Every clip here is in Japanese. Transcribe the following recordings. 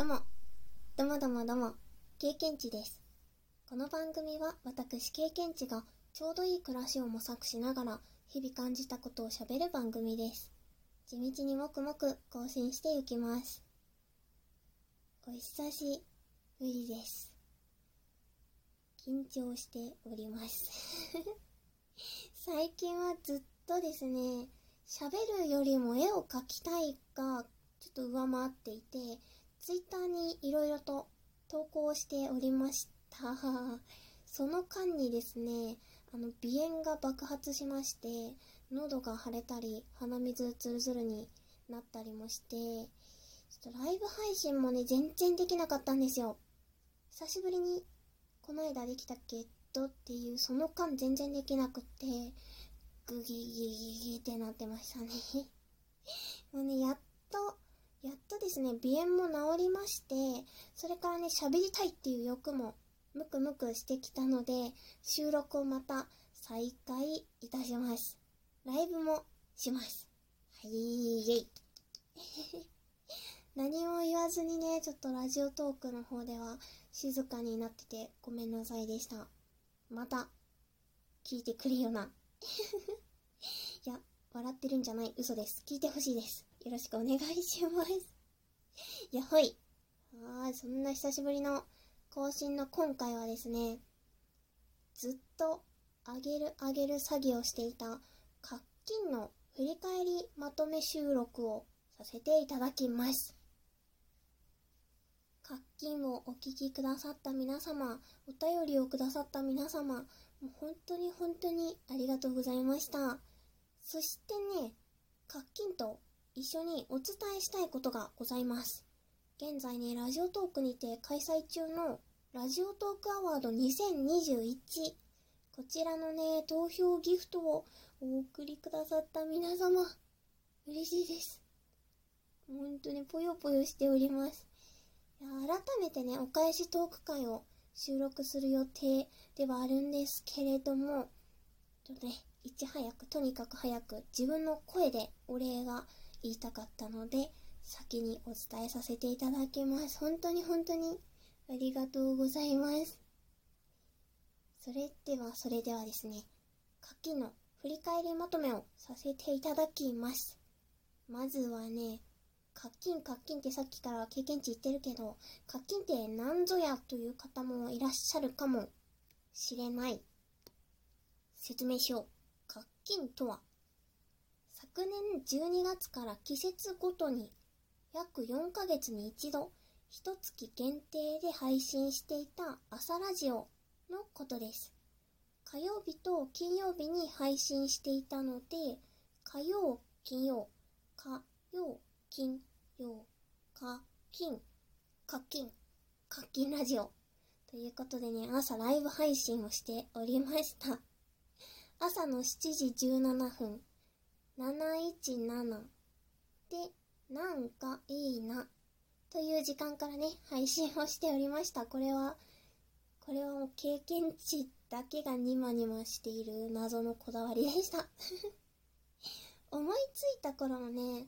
どうも、どうもどうもどうも、経験値です。この番組は私経験値がちょうどいい暮らしを模索しながら日々感じたことを喋る番組です。地道にもくもく更新していきます。お久しぶりです。緊張しております。最近はずっとですね、喋るよりも絵を描きたいがちょっと上回っていて、ツイッターにいろいろと投稿しておりました。その間にですね、あの、鼻炎が爆発しまして、喉が腫れたり、鼻水ツルツルになったりもして、ちょっとライブ配信もね、全然できなかったんですよ。久しぶりに、この間できたけどっていう、その間全然できなくって、グギギギギってなってましたね。もうね、やっと、やっとですね、鼻炎も治りまして、それからね、喋りたいっていう欲もムクムクしてきたので、収録をまた再開いたします。ライブもします。はい、イェイ。何も言わずにね、ちょっとラジオトークの方では静かになっててごめんなさいでした。また、聞いてくれよな。いや、笑ってるんじゃない、嘘です。聞いてほしいです。よろしくお願いします。やほい。はー、そんな久しぶりの更新の今回はですね、ずっとあげるあげる詐欺をしていた、課金の振り返りまとめ収録をさせていただきます。課金をお聞きくださった皆様、お便りをくださった皆様、もう本当に本当にありがとうございました。そしてね、課金と一緒にお伝えしたいことがございます。現在ね、ラジオトークにて開催中のラジオトークアワード2021こちらのね、投票ギフトをお送りくださった皆様、嬉しいです。本当にぽよぽよしております。いや改めてね、お返しトーク会を収録する予定ではあるんですけれども、ちょっとね、いち早く、とにかく早く自分の声でお礼が言いたかったので、先にお伝えさせていただきます。本当に本当にありがとうございます。それでは、それではですね、課金の振り返りまとめをさせていただきます。まずはね、課金課金ってさっきから経験値言ってるけど、課金って何ぞやという方もいらっしゃるかもしれない。説明しよう。課金とは、昨年12月から季節ごとに約4ヶ月に一度、一月限定で配信していた朝ラジオのことです。火曜日と金曜日に配信していたので、火曜、金曜、火曜、金曜、課金、課金、課金ラジオ。ということでね、朝ライブ配信をしておりました。朝の7時17分、717で、なんかいいな、という時間からね、配信をしておりました。これは、これはもう経験値だけがニマニマしている謎のこだわりでした。思いついた頃のね、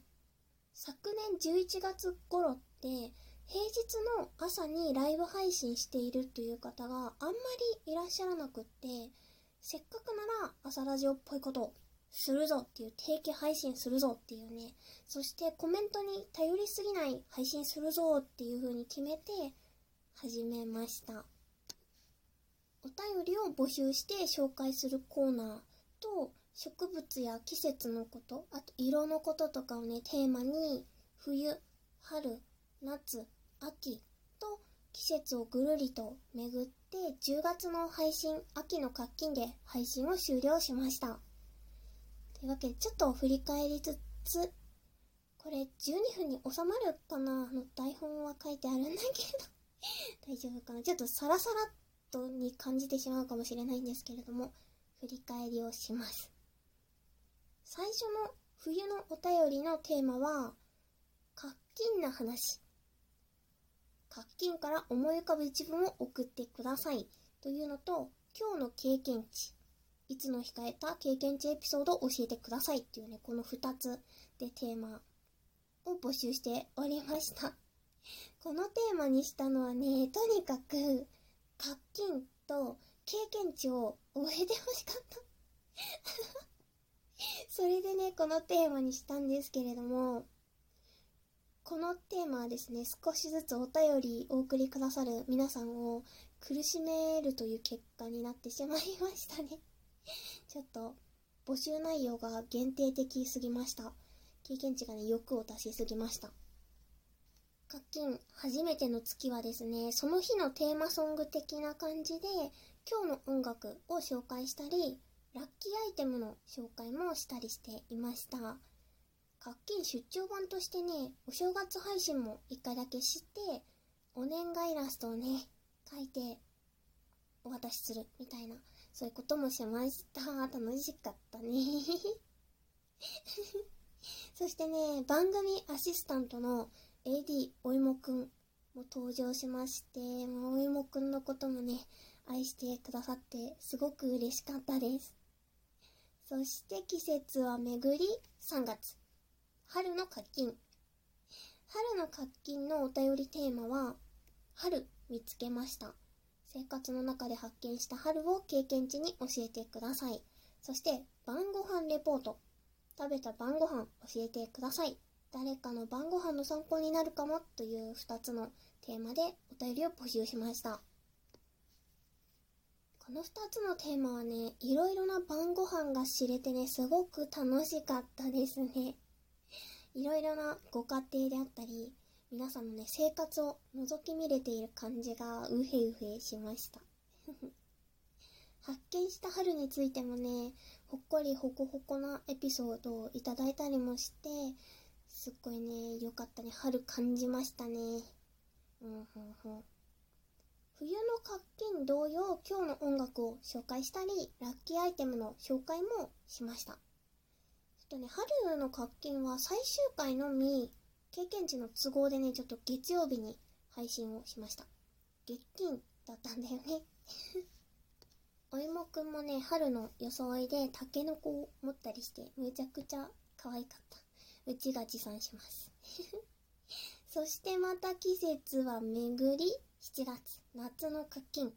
昨年11月頃って、平日の朝にライブ配信しているという方があんまりいらっしゃらなくって、せっかくなら朝ラジオっぽいことをするぞっていう定期配信するぞっていうね、そしてコメントに頼りすぎない配信するぞっていう風に決めて始めました。お便りを募集して紹介するコーナーと植物や季節のこと、あと色のこととかをね、テーマに冬、春、夏、秋と季節をぐるりと巡って10月の配信、秋の活金で配信を終了しました。というわけでちょっと振り返りつつ、これ12分に収まるかな？あの台本は書いてあるんだけど 大丈夫かな？ちょっとサラサラとに感じてしまうかもしれないんですけれども、振り返りをします。最初の冬のお便りのテーマは、活金な話。活金から思い浮かぶ一文を送ってください。というのと、今日の経験値。いつの控えた経験値エピソードを教えてくださいっていうね、この2つでテーマを募集しておりました。このテーマにしたのはね、とにかく、課金と経験値を終えてほしかった それでね、このテーマにしたんですけれども、このテーマはですね、少しずつお便りお送りくださる皆さんを苦しめるという結果になってしまいましたねちょっと、募集内容が限定的すぎました。経験値がね、欲を出しすぎました。課金初めての月はですね、その日のテーマソング的な感じで、今日の音楽を紹介したり、ラッキーアイテムの紹介もしたりしていました。課金出張版としてね、お正月配信も一回だけして、お年賀イラストをね、書いてお渡しするみたいな、そういうこともしました。楽しかったね。そしてね、番組アシスタントの AD おいもくんも登場しまして、まあ、おいもくんのこともね、愛してくださってすごく嬉しかったです。そして季節は巡り3月。春の課金。春の課金のお便りテーマは、春見つけました。生活の中で発見した春を経験値に教えてください。そして、晩ご飯レポート。食べた晩ご飯教えてください。誰かの晩ご飯の参考になるかもという2つのテーマでお便りを募集しました。この2つのテーマはね、いろいろな晩ご飯が知れてね、すごく楽しかったですね。いろいろなご家庭であったり、皆さんのね、生活を覗き見れている感じがうへうへしました。発見した春についてもね、ほっこりほこほこなエピソードをいただいたりもして、すっごいね、よかったね。春感じましたね。うん、ふんふん。冬の活金同様、今日の音楽を紹介したり、ラッキーアイテムの紹介もしました。ちょっとね、春の活金は最終回のみ、経験値の都合でね、ちょっと月曜日に配信をしました。月金だったんだよね。お芋くんもね、春の装いでタケノコを持ったりして、めちゃくちゃ可愛かった。うちが持参します。そしてまた季節は巡り、7月、夏の課金。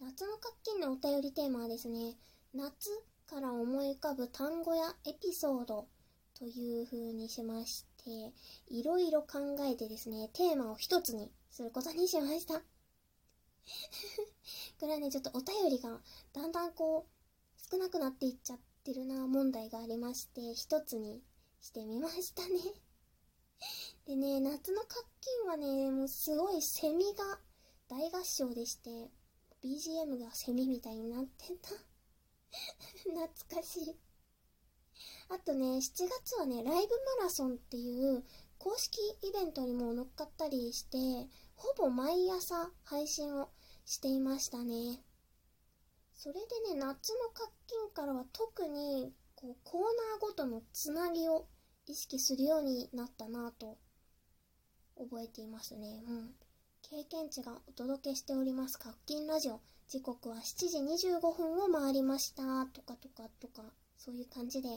夏の課金のお便りテーマはですね、夏から思い浮かぶ単語やエピソードという風にしまして、いろいろ考えてですね、テーマを一つにすることにしました。これはね、ちょっとお便りがだんだんこう、少なくなっていっちゃってるな問題がありまして、一つにしてみましたねでね、夏の活金はね、もうすごいセミが大合唱でして、BGM がセミみたいになってた 懐かしい。あとね、7月はね、ライブマラソンっていう公式イベントにも乗っかったりして、ほぼ毎朝配信をしていましたね。それでね、夏の活金からは特にこうコーナーごとのつなぎを意識するようになったなぁと覚えていますね。うん。経験値がお届けしております活金ラジオ。時刻は7時25分を回りました。とかとかとか、そういう感じで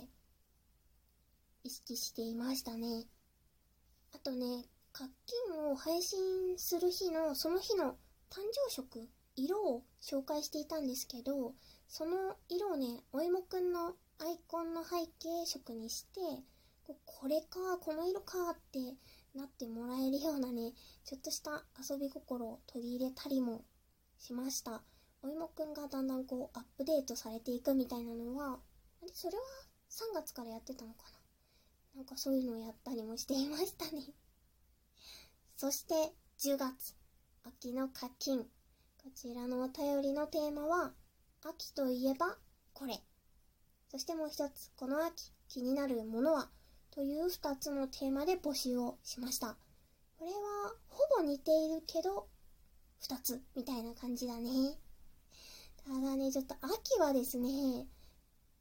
意識していましたね。あとね、活金を配信する日の、その日の誕生色、色を紹介していたんですけど、その色をね、お芋くんのアイコンの背景色にして、これか、この色かってなってもらえるようなね、ちょっとした遊び心を取り入れたりもしました。お芋くんがだんだんこうアップデートされていくみたいなのは、それは3月からやってたのかな？なんかそういうのをやったりもしていましたね。そして10月、秋の課金。こちらのお便りのテーマは、秋といえばこれ。そしてもう一つ、この秋気になるものはという2つのテーマで募集をしました。これはほぼ似ているけど2つみたいな感じだね。ただね、ちょっと秋はですね、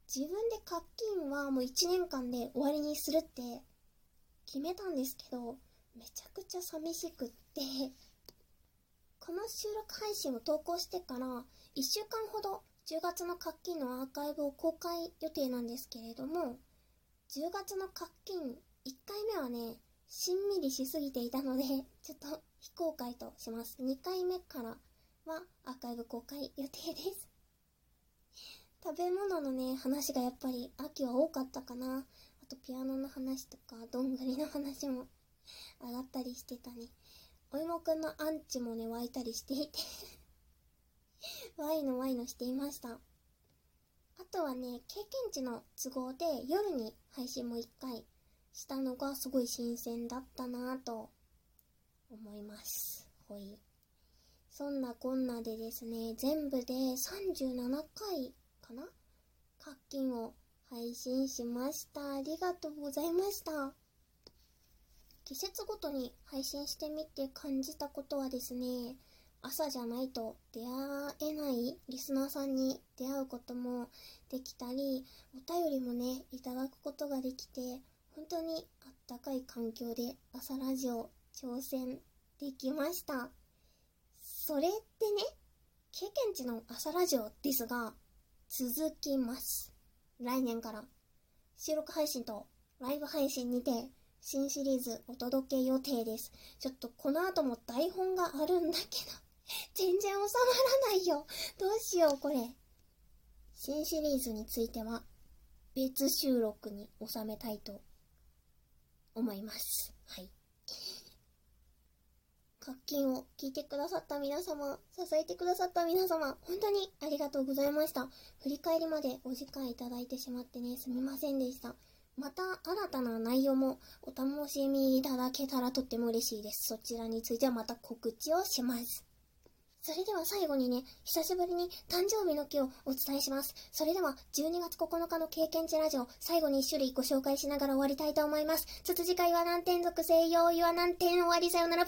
自分で課金はもう1年間で終わりにするって決めたんですけど、めちゃくちゃ寂しくってこの収録配信を投稿してから1週間ほど10月の課金のアーカイブを公開予定なんですけれども、10月の活金1回目はね、しんみりしすぎていたので、ちょっと非公開とします。2回目からはアーカイブ公開予定です。食べ物のね、話がやっぱり秋は多かったかな。あとピアノの話とか、どんぐりの話も上がったりしてたね。お芋くんのアンチもね、湧いたりしていて ワイのワイのしていました。あとはね、経験値の都合で夜に配信も1回したのがすごい新鮮だったなぁと思います。ほい。そんなこんなでですね、全部で37回かな？課金を配信しました。ありがとうございました。季節ごとに配信してみて感じたことはですね、朝じゃないと出会えないリスナーさんに出会うこともできたり、お便りもね、いただくことができて、本当にあったかい環境で朝ラジオ挑戦できました。それってね、経験値の朝ラジオですが、続きます。来年から収録配信とライブ配信にて新シリーズお届け予定です。ちょっとこの後も台本があるんだけど 全然収まらないよ。どうしよう、これ。新シリーズについては、別収録に収めたいと思います。はい。課金を聞いてくださった皆様、支えてくださった皆様、本当にありがとうございました。振り返りまでお時間いただいてしまってね、すみませんでした。また新たな内容もお楽しみいただけたらとっても嬉しいです。そちらについてはまた告知をします。それでは最後にね、久しぶりに誕生日の日をお伝えします。それでは12月9日の経験値ラジオ、最後に1種類ご紹介しながら終わりたいと思います。つつ次回は何点属性用意は何点終わりさよなら